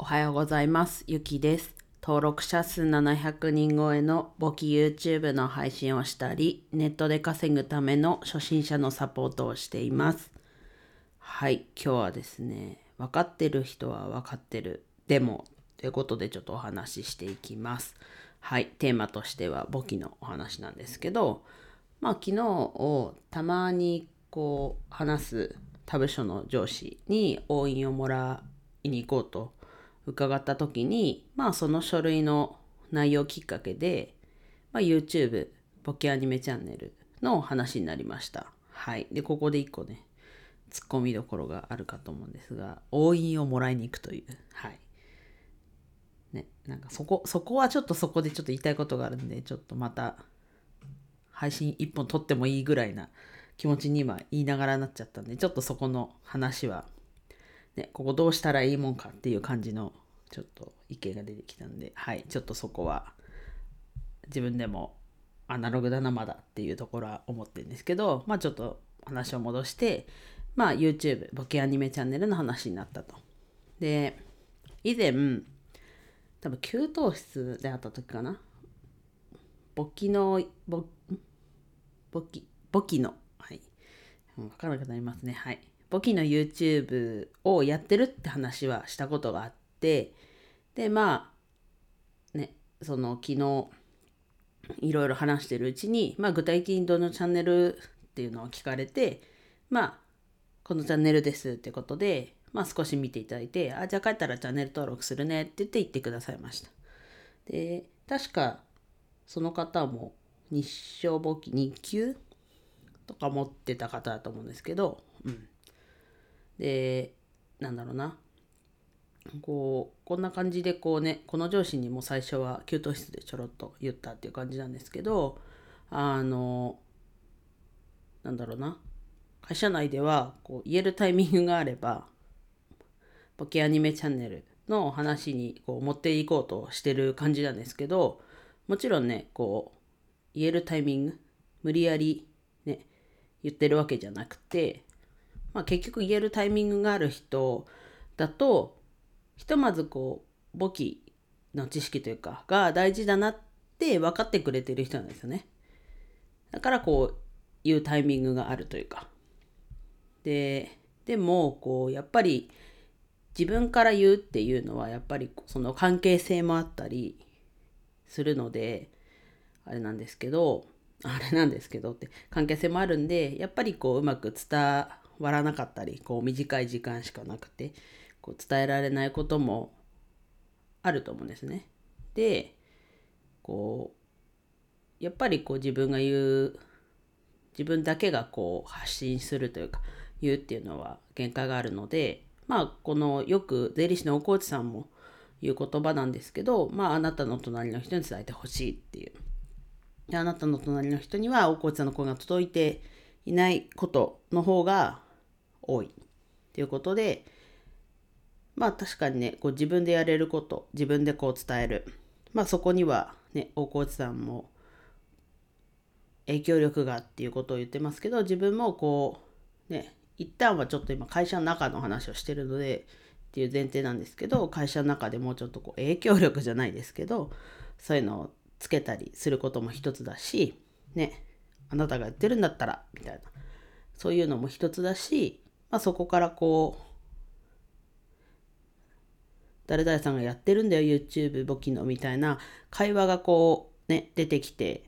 おはようございます。ゆきです。登録者数700人超えの簿記 YouTube の配信をしたり、ネットで稼ぐための初心者のサポートをしています。はい、今日はですね、分かってる人は分かってる。でも、ということでちょっとお話ししていきます。はい、テーマとしては簿記のお話なんですけど、まあ昨日をたまにこう話す他部署の上司に押印をもらいに行こうと伺った時にまあその書類の内容きっかけで、まあ、YouTube ボケアニメチャンネルの話になりました。はい。でここで一個ねツッコミどころがあるかと思うんですが押印をもらいに行くという。はい。ねなんかそこそこはちょっとそこでちょっと言いたいことがあるんでちょっとまた配信一本撮ってもいいぐらいな気持ちに今言いながらなっちゃったんでちょっとそこの話はねここどうしたらいいもんかっていう感じのちょっと意見が出てきたんではいちょっとそこは自分でもアナログだなまだっていうところは思ってるんですけどまあちょっと話を戻してまあ YouTube ボケアニメチャンネルの話になったと。で以前多分給湯室で会った時かな。簿記の簿簿記簿記のはい。分からなくなりますね。はい。簿記の YouTube をやってるって話はしたことがあってでまあねその昨日いろいろ話してるうちに、まあ、具体的にどのチャンネルっていうのを聞かれてまあこのチャンネルですってことで、まあ、少し見ていただいてあじゃあ帰ったらチャンネル登録するねって言って言ってくださいました。で確かその方も日照簿記2級とか持ってた方だと思うんですけど、うん、でなんだろうな。こうこんな感じでこうねこの上司にも最初は給湯室でちょろっと言ったっていう感じなんですけどあのなんだろうな。会社内ではこう言えるタイミングがあればボケアニメチャンネルの話にこう持っていこうとしてる感じなんですけどもちろんねこう言えるタイミング無理やりね言ってるわけじゃなくて、まあ、結局言えるタイミングがある人だとひとまずこう簿記の知識というかが大事だなって分かってくれてる人なんですよね。だからこう言うタイミングがあるというか。ででもこうやっぱり自分から言うっていうのはやっぱりその関係性もあったりするのであれなんですけどあれなんですけどって関係性もあるんでやっぱりこううまく伝わらなかったりこう短い時間しかなくてこう伝えられないこともあると思うんですね。でこうやっぱりこう自分が言う自分だけがこう発信するというか言うっていうのは限界があるのでまあこのよく税理士の大河内さんも言う言葉なんですけどまああなたの隣の人に伝えてほしいっていうであなたの隣の人には大河内さんの声が届いていないことの方が多い。っていうことでまあ確かにねこう自分でやれること自分でこう伝える。まあそこにはね大河内さんも影響力がっていうことを言ってますけど自分もこうね一旦はちょっと今会社の中の話をしてるのでっていう前提なんですけど会社の中でもうちょっとこう影響力じゃないですけどそういうのをつけたりすることも一つだしねあなたがやってるんだったらみたいな。そういうのも一つだし、まあ、そこからこう誰々さんがやってるんだよ YouTube 簿記のみたいな会話がこうね出てきて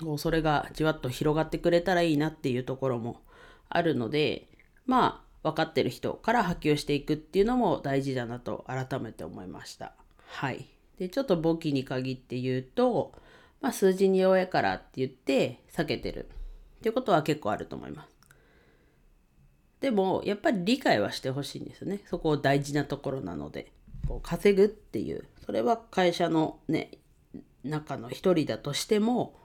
こうそれがじわっと広がってくれたらいいなっていうところもあるのでまあ分かってる人から波及していくっていうのも大事だなと改めて思いました。はい。でちょっと簿記に限って言うと、まあ、数字に弱いからって言って避けてるっていうことは結構あると思います。でもやっぱり理解はしてほしいんですよね。そこを大事なところなので。こう稼ぐっていうそれは会社のね中の一人だとしても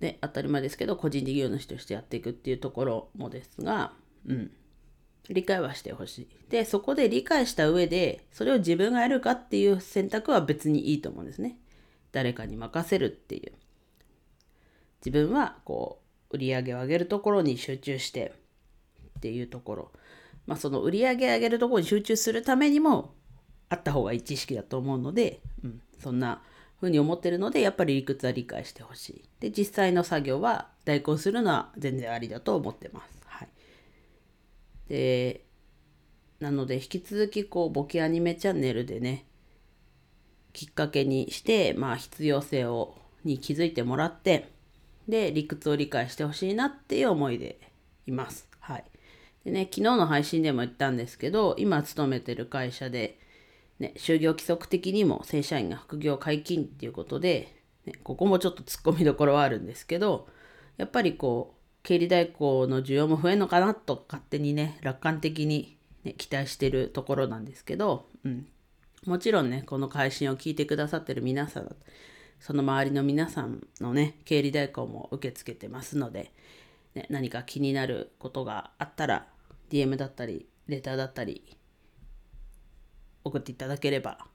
ね、当たり前ですけど個人事業主としてやっていくっていうところもですが、うん、理解はしてほしい。でそこで理解した上でそれを自分がやるかっていう選択は別にいいと思うんですね。誰かに任せるっていう。自分はこう売り上げを上げるところに集中してっていうところまあ、その売り上げ上げるところに集中するためにもあった方がいい知識だと思うので、うん、そんな風に思ってるのでやっぱり理屈は理解してほしい。で実際の作業は代行するのは全然ありだと思ってます。はい、でなので引き続きこうボケアニメチャンネルでねきっかけにしてまあ必要性をに気づいてもらってで理屈を理解してほしいなっていう思いでいます。でね、昨日の配信でも言ったんですけど、今勤めてる会社で、ね、就業規則的にも正社員が副業解禁っていうことで、ね、ここもちょっと突っ込みどころはあるんですけど、やっぱりこう、経理代行の需要も増えるのかなと勝手にね、楽観的に、ね、期待してるところなんですけど、うん。もちろんね、この配信を聞いてくださってる皆さん、その周りの皆さんのね、経理代行も受け付けてますので、ね、何か気になることがあったら、DM だったり、レターだったり、送っていただければ、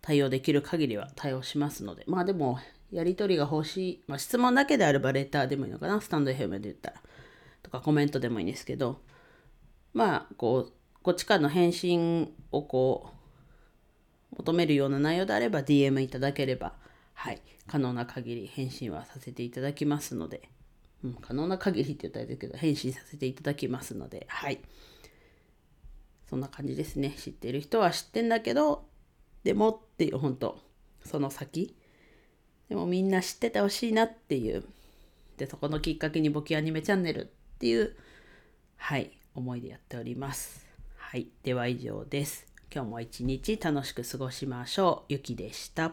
対応できる限りは対応しますので、まあでも、やり取りが欲しい、まあ、質問だけであればレターでもいいのかな、スタンド FM で言ったら、とかコメントでもいいんですけど、まあ、こう、こっちからの返信をこう、求めるような内容であれば DM いただければ、はい、可能な限り返信はさせていただきますので、うん、可能な限りって言ったらですけど、返信させていただきますので、はい。そんな感じですね。知ってる人は知ってんだけど、でもっていう、本当その先。でもみんな知っててほしいなっていう。で、そこのきっかけに簿記アニメチャンネルっていう、はい、思いでやっております。はい。では以上です。今日も一日楽しく過ごしましょう。ゆきでした。